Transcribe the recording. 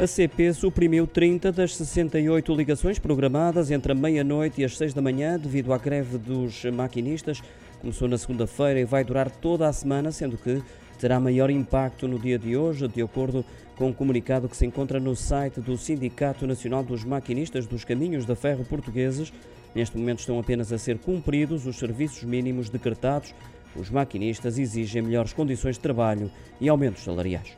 A CP suprimiu 30 das 68 ligações programadas entre a meia-noite e as 6 da manhã devido à greve dos maquinistas. Começou na segunda-feira e vai durar toda a semana, sendo que terá maior impacto no dia de hoje, de acordo com um comunicado que se encontra no site do Sindicato Nacional dos Maquinistas dos Caminhos da Ferro Portugueses. Neste momento estão apenas a ser cumpridos os serviços mínimos decretados. Os maquinistas exigem melhores condições de trabalho e aumentos salariais.